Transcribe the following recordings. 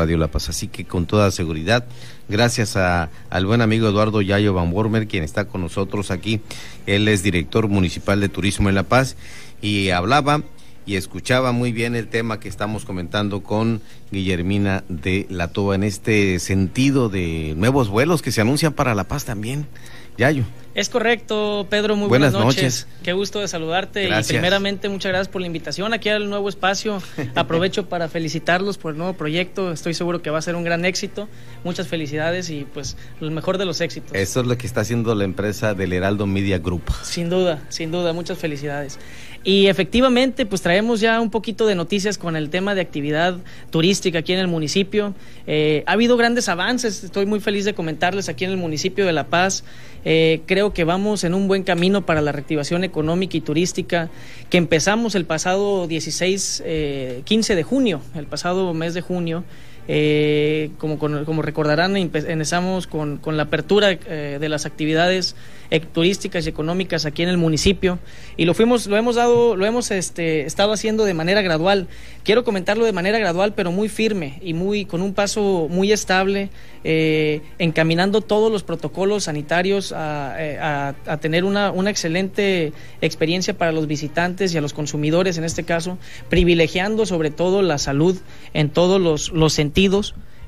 Radio La Paz. Así que con toda seguridad, gracias al buen amigo Eduardo Yayo Van Wormer, quien está con nosotros aquí. Él es director municipal de turismo en La Paz y hablaba y escuchaba muy bien el tema que estamos comentando con Guillermina de la Toba en este sentido de nuevos vuelos que se anuncian para La Paz también. Yayo. Es correcto, Pedro, muy buenas, noches. Qué gusto de saludarte y primeramente muchas gracias por la invitación aquí al nuevo espacio. Aprovecho para felicitarlos por el nuevo proyecto, estoy seguro que va a ser un gran éxito. Muchas felicidades y pues el mejor de los éxitos. Eso es lo que está haciendo la empresa del Heraldo Media Group. Sin duda, sin duda, muchas felicidades. Y efectivamente, pues traemos ya un poquito de noticias con el tema de actividad turística aquí en el municipio. Eh, ha habido grandes avances, estoy muy feliz de comentarles aquí en el municipio de La Paz. Eh, creo que vamos en un buen camino para la reactivación económica y turística que empezamos el pasado 16, 15 eh, de junio, el pasado mes de junio. Eh, como, como recordarán, empezamos con, con la apertura eh, de las actividades turísticas y económicas aquí en el municipio y lo fuimos, lo hemos dado, lo hemos este, estado haciendo de manera gradual. Quiero comentarlo de manera gradual, pero muy firme y muy con un paso muy estable, eh, encaminando todos los protocolos sanitarios a, a, tener una, una excelente experiencia para los visitantes y a los consumidores en este caso, privilegiando sobre todo la salud en todos los, los sentidos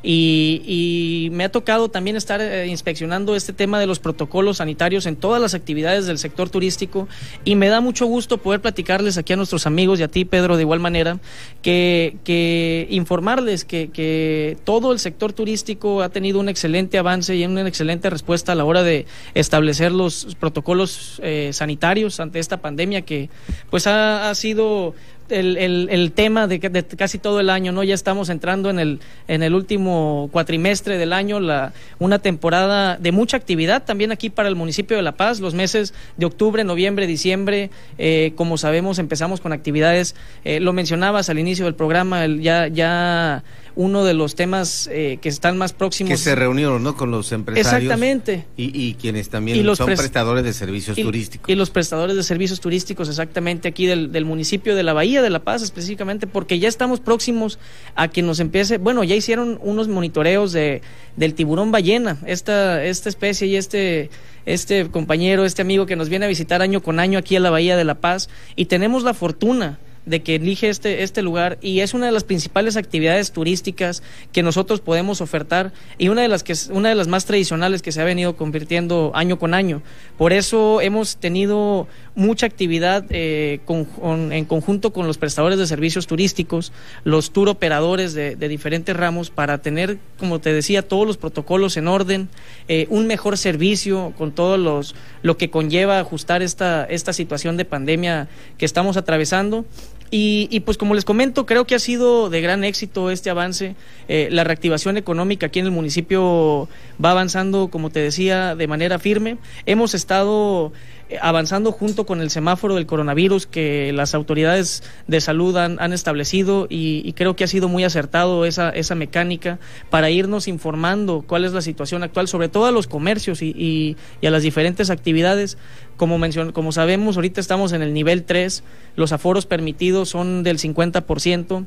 y, me ha tocado también estar eh, inspeccionando este tema de los protocolos sanitarios en todas las actividades del sector turístico y me da mucho gusto poder platicarles aquí a nuestros amigos y a ti, Pedro, de igual manera, que, informarles que, todo el sector turístico ha tenido un excelente avance y una excelente respuesta a la hora de establecer los protocolos eh, sanitarios ante esta pandemia que pues ha sido el, el, tema de, de, casi todo el año, ¿no? Ya estamos entrando en el, en el último cuatrimestre del año, la, una temporada de mucha actividad también aquí para el municipio de La Paz, los meses de octubre, noviembre, diciembre, eh, como sabemos empezamos con actividades, eh, lo mencionabas al inicio del programa, ya, ya uno de los temas eh, que están más próximos. Que se reunieron, ¿no? Con los empresarios. Exactamente. Y, quienes también son prestadores de servicios turísticos. Y los prestadores de servicios turísticos, exactamente, aquí del, del, municipio de la Bahía de La Paz, específicamente, porque ya estamos próximos a que nos empiece. Bueno, ya hicieron unos monitoreos de, del tiburón ballena, esta, esta especie y este este compañero, este amigo que nos viene a visitar año con año aquí a la Bahía de La Paz y tenemos la fortuna de que elige este, este lugar y es una de las principales actividades turísticas que nosotros podemos ofertar y una de las que una de las más tradicionales que se ha venido convirtiendo año con año. Por eso hemos tenido mucha actividad eh, en conjunto con los prestadores de servicios turísticos, los tour operadores de, diferentes ramos para tener, como te decía, todos los protocolos en orden, eh, un mejor servicio con todo los, lo que conlleva ajustar esta, esta situación de pandemia que estamos atravesando y, pues como les comento, creo que ha sido de gran éxito este avance. Eh, la reactivación económica aquí en el municipio va avanzando, como te decía, de manera firme. Hemos estado avanzando junto con el semáforo del coronavirus que las autoridades de salud han, establecido y, creo que ha sido muy acertado esa, esa mecánica para irnos informando cuál es la situación actual, sobre todo a los comercios y, y a las diferentes actividades como, como sabemos, ahorita estamos en el nivel 3, los aforos permitidos son del 50%.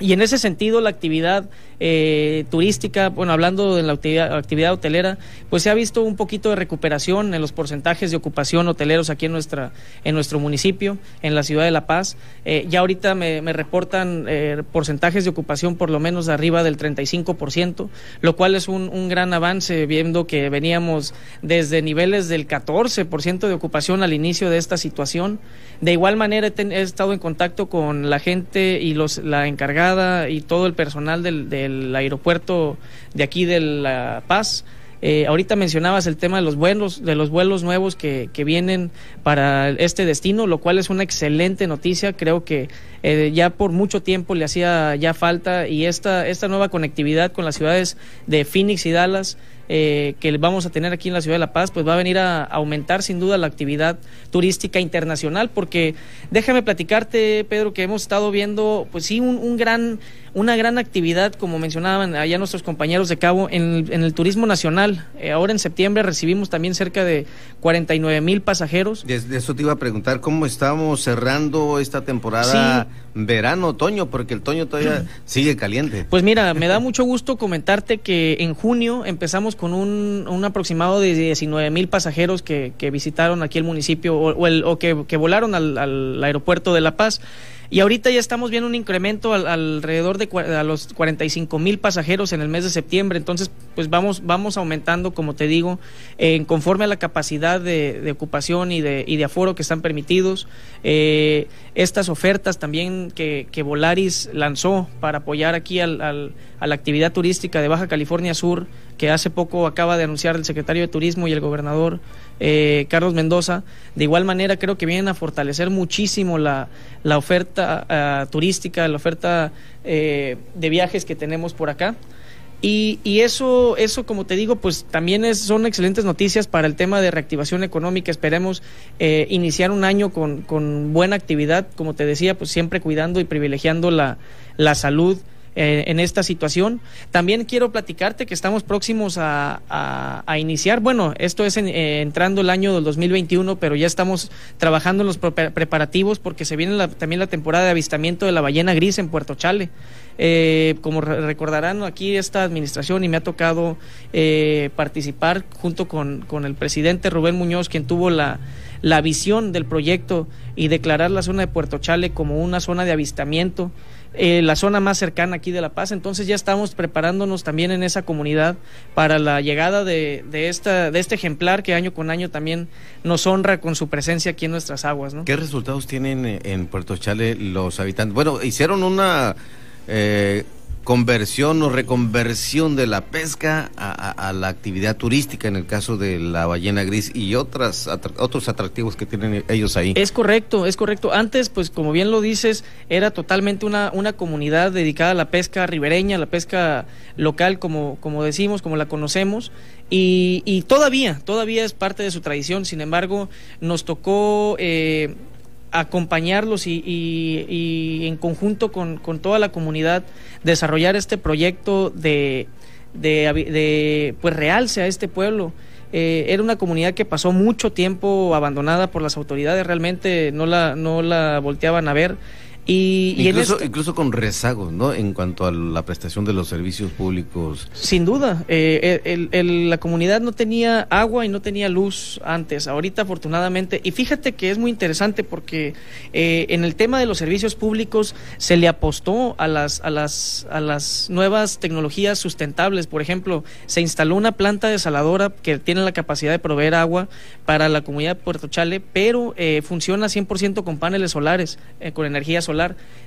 Y en ese sentido, la actividad eh, turística, bueno, hablando de la actividad, hotelera, pues se ha visto un poquito de recuperación en los porcentajes de ocupación hoteleros aquí en, nuestra, en nuestro municipio, en la ciudad de La Paz. Eh, ya ahorita me, reportan eh, porcentajes de ocupación por lo menos arriba del 35%, lo cual es un, un gran avance, viendo que veníamos desde niveles del 14% de ocupación al inicio de esta situación. De igual manera, he, estado en contacto con la gente y los, la encargada y todo el personal del, aeropuerto de aquí de La Paz. Eh, ahorita mencionabas el tema de los vuelos, de los vuelos nuevos que, que, vienen para este destino, lo cual es una excelente noticia. Creo que eh, ya por mucho tiempo le hacía ya falta y esta, esta nueva conectividad con las ciudades de Phoenix y Dallas eh, que vamos a tener aquí en la ciudad de La Paz, pues va a venir a aumentar sin duda la actividad turística internacional, porque déjame platicarte, Pedro, que hemos estado viendo, pues sí, un, gran, una gran actividad, como mencionaban allá nuestros compañeros de Cabo, en, el turismo nacional. Eh, ahora en septiembre recibimos también cerca de 49 mil pasajeros. De, eso te iba a preguntar, ¿cómo estamos cerrando esta temporada? Verano, otoño, porque el otoño todavía sigue caliente. Pues mira, me da mucho gusto comentarte que en junio empezamos con un, un aproximado de 19 mil pasajeros que, que, visitaron aquí el municipio o, el, o que, que, volaron al, al aeropuerto de La Paz. Y ahorita ya estamos viendo un incremento al, alrededor de a los 45 mil pasajeros en el mes de septiembre. Entonces, pues vamos, vamos aumentando, como te digo, en conforme a la capacidad de, de, ocupación y de, y de aforo que están permitidos. Eh, estas ofertas también que, que, Volaris lanzó para apoyar aquí al, al, a la actividad turística de Baja California Sur, que hace poco acaba de anunciar el secretario de Turismo y el gobernador eh, Carlos Mendoza. De igual manera creo que vienen a fortalecer muchísimo la, la oferta uh, turística, la oferta eh, de viajes que tenemos por acá. Y, y, eso, eso, como te digo, pues también es, son excelentes noticias para el tema de reactivación económica. Esperemos eh, iniciar un año con, con, buena actividad, como te decía, pues siempre cuidando y privilegiando la, la salud eh, en esta situación. También quiero platicarte que estamos próximos a, a, iniciar, bueno, esto es en, eh, entrando el año del 2021, pero ya estamos trabajando en los pre preparativos porque se viene la, también la temporada de avistamiento de la ballena gris en Puerto Chale. Eh, como recordarán aquí esta administración y me ha tocado eh, participar junto con, con, el presidente Rubén Muñoz, quien tuvo la, la visión del proyecto y declarar la zona de Puerto Chale como una zona de avistamiento eh, la zona más cercana aquí de La Paz. Entonces ya estamos preparándonos también en esa comunidad para la llegada de, de, esta, de este ejemplar que año con año también nos honra con su presencia aquí en nuestras aguas. ¿no? ¿Qué resultados tienen en Puerto Chale los habitantes? Bueno, hicieron una... Eh, conversión o reconversión de la pesca a, la actividad turística en el caso de la ballena gris y otras otros atractivos que tienen ellos ahí. Es correcto, es correcto. Antes, pues como bien lo dices, era totalmente una, una comunidad dedicada a la pesca ribereña, la pesca local, como, como decimos, como la conocemos. Y, y todavía, todavía es parte de su tradición. Sin embargo, nos tocó eh, acompañarlos y, y, y en conjunto con, con, toda la comunidad desarrollar este proyecto de, de, de pues realce a este pueblo. Eh, era una comunidad que pasó mucho tiempo abandonada por las autoridades, realmente no la, no la volteaban a ver. Y, incluso, y esto, incluso, con rezagos, ¿no? En cuanto a la prestación de los servicios públicos. Sin duda. Eh, el, el, la comunidad no tenía agua y no tenía luz antes. Ahorita, afortunadamente. Y fíjate que es muy interesante porque eh, en el tema de los servicios públicos se le apostó a las, a, las, a las nuevas tecnologías sustentables. Por ejemplo, se instaló una planta desaladora que tiene la capacidad de proveer agua para la comunidad de Puerto Chale, pero eh, funciona 100% con paneles solares, con energía solar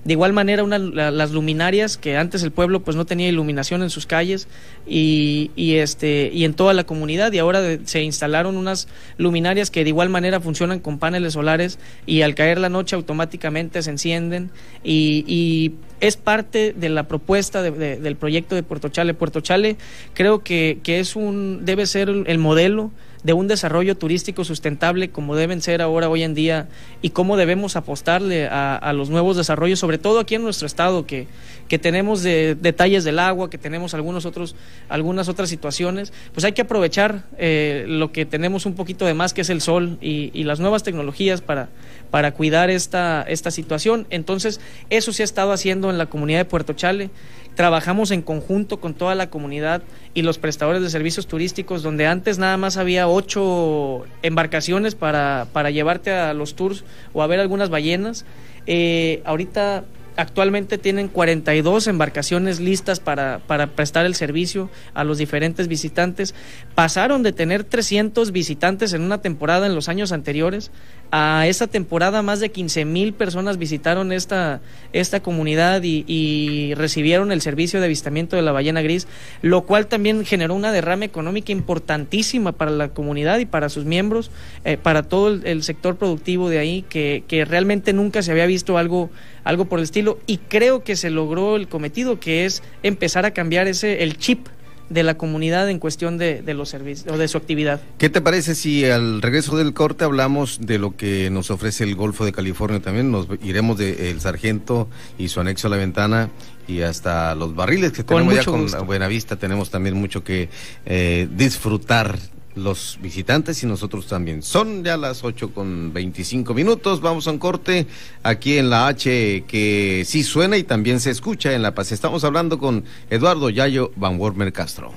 De igual manera, una, la, las luminarias, que antes el pueblo pues no tenía iluminación en sus calles y, este, y en toda la comunidad, y ahora de, se instalaron unas luminarias que de igual manera funcionan con paneles solares y al caer la noche automáticamente se encienden y, y es parte de la propuesta de, del proyecto de Puerto Chale. Puerto Chale creo que, que es un, debe ser el modelo de un desarrollo turístico sustentable como deben ser ahora hoy en día y cómo debemos apostarle a, los nuevos desarrollos, sobre todo aquí en nuestro estado, que, que tenemos de, detalles del agua, que tenemos algunos otros, algunas otras situaciones, pues hay que aprovechar eh, lo que tenemos un poquito de más, que es el sol y las nuevas tecnologías para, para cuidar esta, esta situación. Entonces, eso se ha estado haciendo en la comunidad de Puerto Chale trabajamos en conjunto con toda la comunidad y los prestadores de servicios turísticos, donde antes nada más había ocho embarcaciones para, para llevarte a los tours o a ver algunas ballenas. Eh, ahorita actualmente tienen 42 embarcaciones listas para, para, prestar el servicio a los diferentes visitantes. Pasaron de tener 300 visitantes en una temporada en los años anteriores. A esa temporada más de 15 mil personas visitaron esta, esta comunidad y, y, recibieron el servicio de avistamiento de la ballena gris, lo cual también generó una derrama económica importantísima para la comunidad y para sus miembros, eh, para todo el, el, sector productivo de ahí, que, que realmente nunca se había visto algo algo por el estilo y creo que se logró el cometido que es empezar a cambiar ese el chip de la comunidad en cuestión de, de, los servicios o de su actividad. ¿Qué te parece si al regreso del corte hablamos de lo que nos ofrece el Golfo de California también? Nos iremos del de Sargento y su anexo a la ventana y hasta los barriles que tenemos con ya con. Buenavista. Tenemos también mucho que eh, disfrutar los visitantes y nosotros también. Son ya las 8 con 25 minutos. Vamos a un corte aquí en la H que sí suena y también se escucha en La Paz. Estamos hablando con Eduardo Yayo Van Wormer Castro.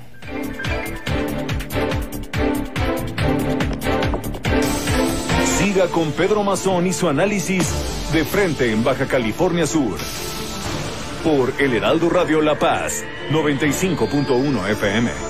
Siga con Pedro Mazón y su análisis de frente en Baja California Sur. Por El Heraldo Radio La Paz, 95.1 FM.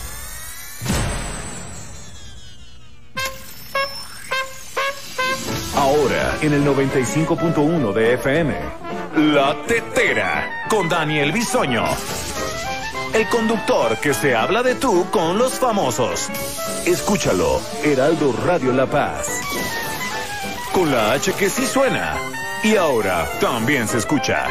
En el 95.1 de FM. La Tetera con Daniel Bisoño el conductor que se habla de tú con los famosos. Escúchalo, Heraldo Radio La Paz. Con la H que sí suena. Y ahora también se escucha.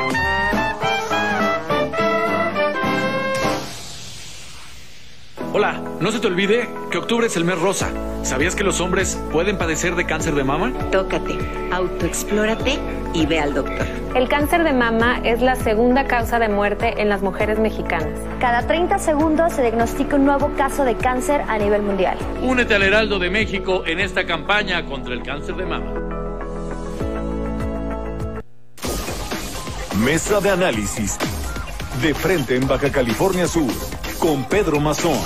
Hola, no se te olvide que octubre es el mes rosa. ¿Sabías que los hombres pueden padecer de cáncer de mama? Tócate, autoexplórate y ve al doctor. El cáncer de mama es la segunda causa de muerte en las mujeres mexicanas. Cada 30 segundos se diagnostica un nuevo caso de cáncer a nivel mundial. Únete al Heraldo de México en esta campaña contra el cáncer de mama. Mesa de análisis. De frente en Baja California Sur, con Pedro Mazón.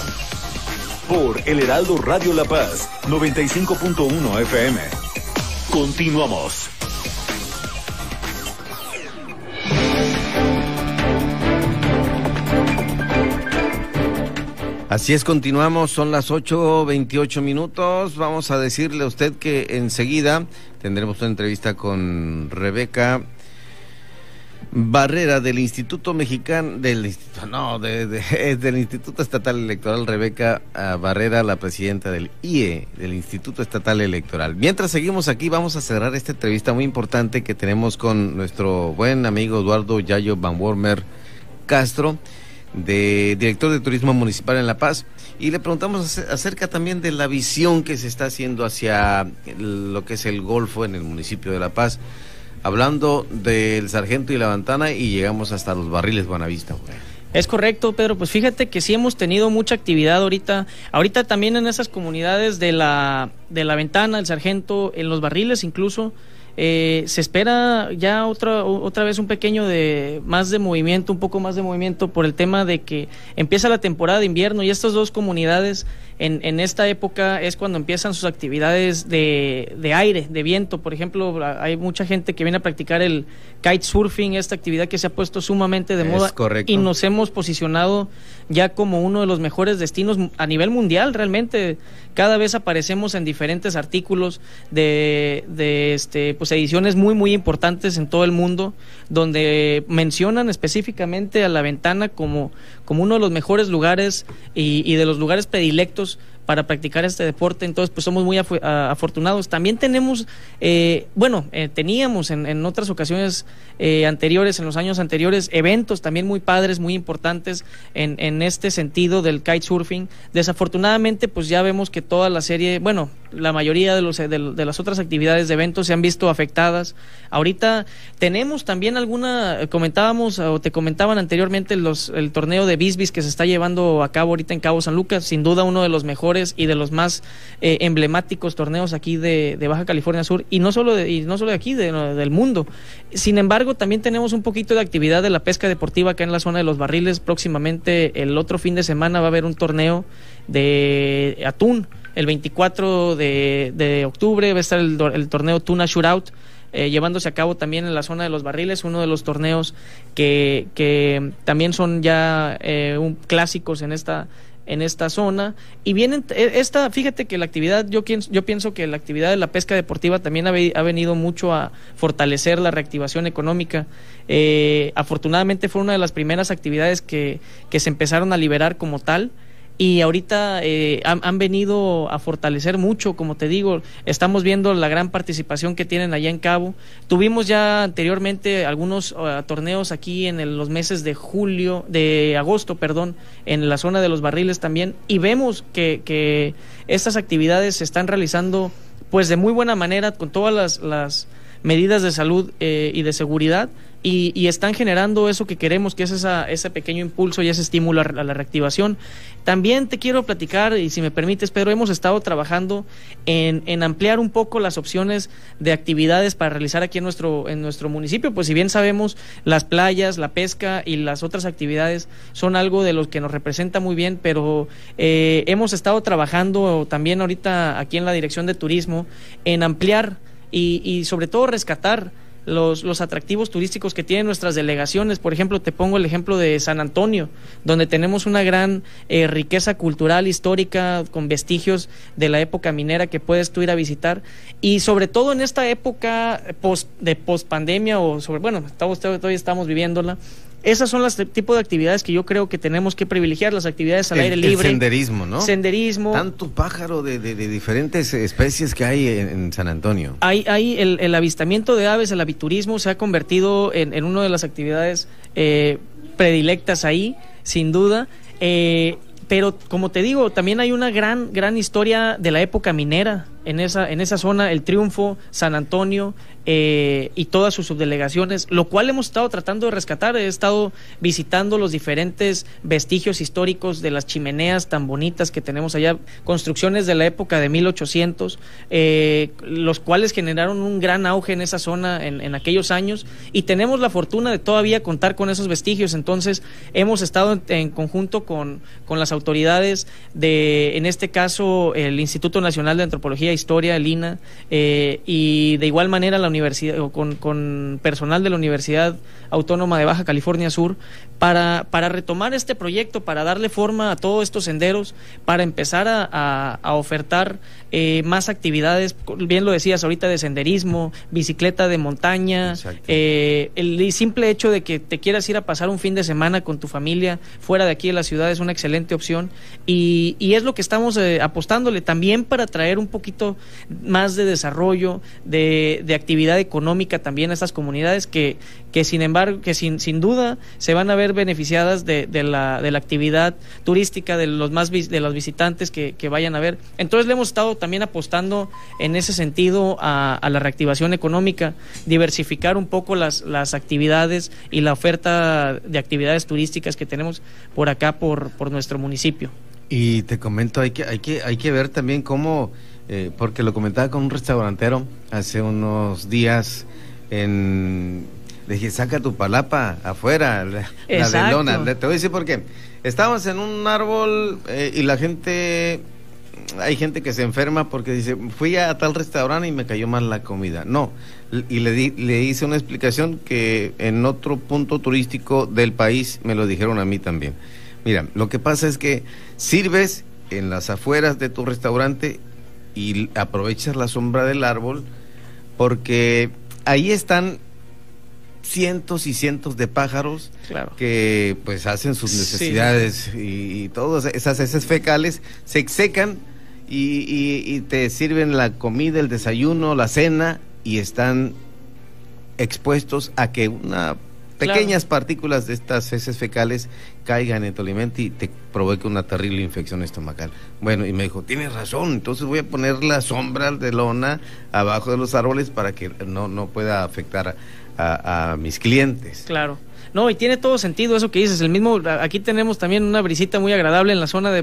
Por El Heraldo Radio La Paz, 95.1 FM. Continuamos. Así es, continuamos, son las 8.28 minutos. Vamos a decirle a usted que enseguida tendremos una entrevista con Rebeca Barrera del Instituto Mexicano, del Instituto, no, del Instituto Estatal Electoral, Rebeca ah, Barrera, la presidenta del IE, del Instituto Estatal Electoral. Mientras seguimos aquí, vamos a cerrar esta entrevista muy importante que tenemos con nuestro buen amigo Eduardo Yayo Van Wormer Castro de director de Turismo Municipal en La Paz, y le preguntamos acerca también de la visión que se está haciendo hacia lo que es el Golfo en el municipio de La Paz, hablando del Sargento y la Ventana y llegamos hasta los barriles Buenavista. Es correcto, Pedro. Pues fíjate que sí hemos tenido mucha actividad ahorita. Ahorita también en esas comunidades de la, de la Ventana, el Sargento, en los barriles incluso. Eh, se espera ya otra, otra vez un pequeño de más de movimiento, un poco más de movimiento por el tema de que empieza la temporada de invierno y estas dos comunidades en, en esta época es cuando empiezan sus actividades de, de, aire, de viento. Por ejemplo, hay mucha gente que viene a practicar el kitesurfing, esta actividad que se ha puesto sumamente de moda y nos hemos posicionado ya como uno de los mejores destinos a nivel mundial realmente. Cada vez aparecemos en diferentes artículos de, de este, pues ediciones muy, muy importantes en todo el mundo, donde mencionan específicamente a la ventana como, como uno de los mejores lugares y, y de los lugares predilectos para practicar este deporte, entonces pues somos muy afortunados. También tenemos, eh, bueno, eh, teníamos en, en, otras ocasiones eh, anteriores, en los años anteriores, eventos también muy padres, muy importantes en, en este sentido del kitesurfing. Desafortunadamente pues ya vemos que toda la serie, bueno, la mayoría de, los, de, de las otras actividades de eventos se han visto afectadas. Ahorita tenemos también alguna, comentábamos o te comentaban anteriormente los, el torneo de Bisbis que se está llevando a cabo ahorita en Cabo San Lucas, sin duda uno de los mejores y de los más eh, emblemáticos torneos aquí de, Baja California Sur y no solo de, y no solo de aquí, del mundo. Sin embargo, también tenemos un poquito de actividad de la pesca deportiva acá en la zona de los barriles. Próximamente, el otro fin de semana va a haber un torneo de atún. El 24 de, octubre va a estar el, torneo Tuna Shootout. Eh, llevándose a cabo también en la zona de los barriles, uno de los torneos que, que también son ya eh, un, clásicos en esta en esta zona. Y vienen e, esta fíjate que la actividad yo yo pienso que la actividad de la pesca deportiva también ha, venido mucho a fortalecer la reactivación económica. Eh, afortunadamente fue una de las primeras actividades que, que se empezaron a liberar como tal y ahorita eh, han, venido a fortalecer mucho, como te digo, estamos viendo la gran participación que tienen allá en Cabo. Tuvimos ya anteriormente algunos uh, torneos aquí en los meses de julio, de agosto, perdón, en la zona de los barriles también, y vemos que, que estas actividades se están realizando pues de muy buena manera, con todas las, medidas de salud eh, y de seguridad y, están generando eso que queremos, que es esa, ese pequeño impulso y ese estímulo a, la reactivación. También te quiero platicar, y si me permites, Pedro, hemos estado trabajando en, en, ampliar un poco las opciones de actividades para realizar aquí en nuestro, en nuestro municipio, pues si bien sabemos, las playas, la pesca y las otras actividades son algo de lo que nos representa muy bien, pero eh, hemos estado trabajando también ahorita aquí en la Dirección de Turismo en ampliar y, y sobre todo rescatar los, los atractivos turísticos que tienen nuestras delegaciones. Por ejemplo, te pongo el ejemplo de San Antonio, donde tenemos una gran eh, riqueza cultural, histórica, con vestigios de la época minera que puedes tú ir a visitar. Y sobre todo en esta época post, de post pandemia, o sobre, bueno, estamos, todavía estamos viviéndola, esas son las tipos de actividades que yo creo que tenemos que privilegiar, las actividades al aire libre. El senderismo, ¿no? Senderismo. Tanto pájaro de, diferentes especies que hay en, San Antonio. Hay, hay el, avistamiento de aves, el aviturismo se ha convertido en, en una de las actividades eh, predilectas ahí, sin duda. Eh, pero como te digo, también hay una gran, gran historia de la época minera en esa, en esa zona, el Triunfo, San Antonio, eh, y todas sus subdelegaciones, lo cual hemos estado tratando de rescatar. He estado visitando los diferentes vestigios históricos de las chimeneas tan bonitas que tenemos allá, construcciones de la época de 1800, eh, los cuales generaron un gran auge en esa zona en, aquellos años y tenemos la fortuna de todavía contar con esos vestigios. Entonces, hemos estado en, conjunto con, con, las autoridades de, en este caso, el Instituto Nacional de Antropología e Historia, el INA, eh, y de igual manera la universidad o con, con, personal de la Universidad Autónoma de Baja California Sur para, para retomar este proyecto, para darle forma a todos estos senderos, para empezar a, a, ofertar eh, más actividades, bien lo decías ahorita, de senderismo, bicicleta de montaña, eh, el simple hecho de que te quieras ir a pasar un fin de semana con tu familia fuera de aquí de la ciudad es una excelente opción y, y es lo que estamos eh, apostándole también para traer un poquito más de desarrollo, de, de actividad económica también a estas comunidades que, que sin embargo, que sin, sin duda se van a ver beneficiadas de, de, la, de la actividad turística, de los más de los visitantes que, que, vayan a ver. Entonces le hemos estado también apostando en ese sentido a, a la reactivación económica, diversificar un poco las, las actividades y la oferta de actividades turísticas que tenemos por acá, por, por nuestro municipio. Y te comento, hay que, hay que, hay que ver también cómo eh, porque lo comentaba con un restaurantero hace unos días en... Le dije, saca tu palapa afuera, la, de lona. Te voy a decir por qué. Estábamos en un árbol eh, y la gente, hay gente que se enferma porque dice, fui a tal restaurante y me cayó mal la comida. No, y le, di, le hice una explicación que en otro punto turístico del país me lo dijeron a mí también. Mira, lo que pasa es que sirves en las afueras de tu restaurante y aprovechas la sombra del árbol porque ahí están cientos y cientos de pájaros que pues hacen sus necesidades y, todas esas heces fecales se secan y, te sirven la comida, el desayuno, la cena y están expuestos a que una pequeñas partículas de estas heces fecales caigan en tu alimento y te provoque una terrible infección estomacal. Bueno, y me dijo, tienes razón, entonces voy a poner la sombra de lona abajo de los árboles para que no, no pueda afectar a mis clientes. Claro. No, y tiene todo sentido eso que dices. El mismo, aquí tenemos también una brisita muy agradable en la zona de,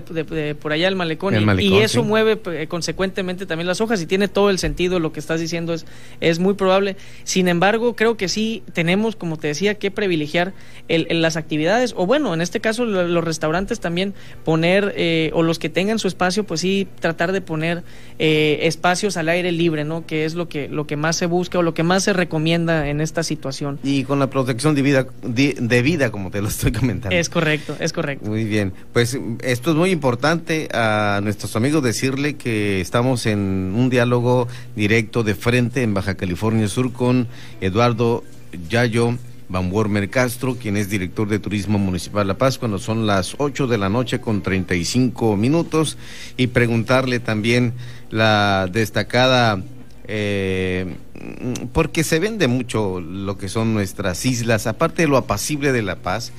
por allá el malecón, y, eso mueve eh, consecuentemente también las hojas y tiene todo el sentido lo que estás diciendo es es muy probable. Sin embargo, creo que sí tenemos, como te decía, que privilegiar el, las actividades o bueno, en este caso los restaurantes también poner eh, o los que tengan su espacio, pues sí tratar de poner eh, espacios al aire libre, ¿no? Que es lo que lo que más se busca o lo que más se recomienda en esta situación. Y con la protección de vida de vida, como te lo estoy comentando. Es correcto, es correcto. Muy bien, pues esto es muy importante a nuestros amigos decirle que estamos en un diálogo directo de frente en Baja California Sur con Eduardo Yayo. Van Wormer Castro, quien es director de Turismo Municipal La Paz, cuando son las 8 de la noche con 35 minutos, y preguntarle también la destacada eh, porque se vende mucho lo que son nuestras islas, aparte de lo apacible de La Paz,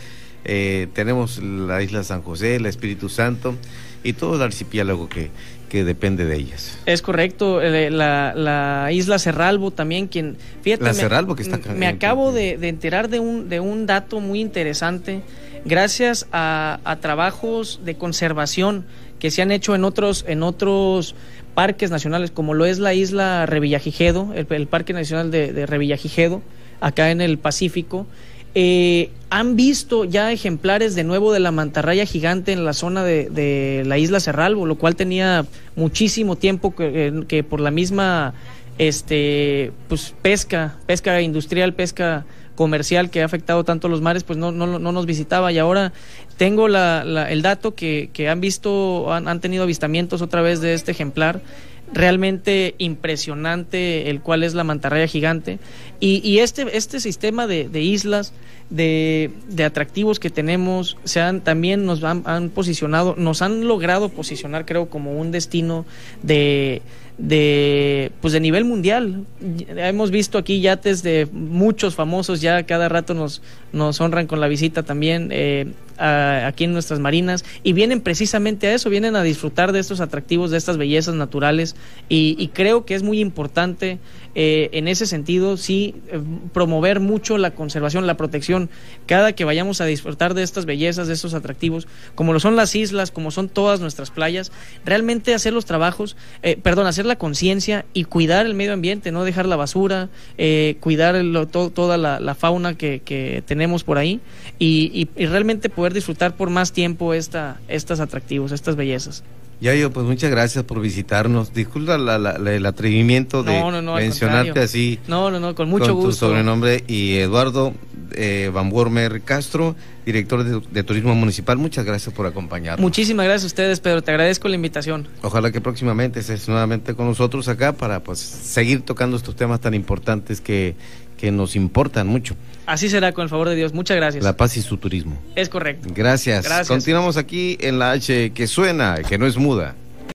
eh, tenemos la isla San José, el Espíritu Santo y todo el archipiélago que, que depende de ellas. Es correcto, eh, la, isla Cerralbo también, quien... Fíjate, la Cerralbo que está Me acabo de, enterar de un, de un dato muy interesante, gracias a, a trabajos de conservación que se han hecho en otros, en otros parques nacionales, como lo es la isla Revillagigedo, el, Parque Nacional de, Revillagigedo, acá en el Pacífico, eh, han visto ya ejemplares de nuevo de la mantarraya gigante en la zona de, la isla Cerralbo, lo cual tenía muchísimo tiempo que, que, por la misma este pues pesca, pesca industrial, pesca comercial que ha afectado tanto los mares, pues no, no, no nos visitaba y ahora tengo la, el dato que, que han visto, han, han, tenido avistamientos otra vez de este ejemplar, realmente impresionante, el cual es la mantarraya gigante. Y, y este, este sistema de, de islas, de, de, atractivos que tenemos, se han, también nos han, han posicionado, nos han logrado posicionar, creo, como un destino de de pues de nivel mundial. Hemos visto aquí yates de muchos famosos, ya cada rato nos, nos honran con la visita también eh, aquí en nuestras marinas y vienen precisamente a eso, vienen a disfrutar de estos atractivos, de estas bellezas naturales y, creo que es muy importante eh, en ese sentido sí eh, promover mucho la conservación, la protección, cada que vayamos a disfrutar de estas bellezas, de estos atractivos, como lo son las islas, como son todas nuestras playas, realmente hacer los trabajos, perdón, hacer la conciencia y cuidar el medio ambiente, no dejar la basura, cuidar toda la, fauna que, que tenemos por ahí y, realmente poder disfrutar por más tiempo esta, estos atractivos, estas bellezas. Yayo, pues muchas gracias por visitarnos. Disculpa el atrevimiento de mencionarte así. No, no, no, con mucho con gusto. Tu sobrenombre y Eduardo eh, Van Wormer Castro, director de, Turismo Municipal. Muchas gracias por acompañarnos. Muchísimas gracias a ustedes, Pedro. Te agradezco la invitación. Ojalá que próximamente estés nuevamente con nosotros acá para pues seguir tocando estos temas tan importantes que, que nos importan mucho. Así será, con el favor de Dios. Muchas gracias. La paz y su turismo. Es correcto. Gracias. Gracias. Continuamos aquí en la H que suena, que no es muda.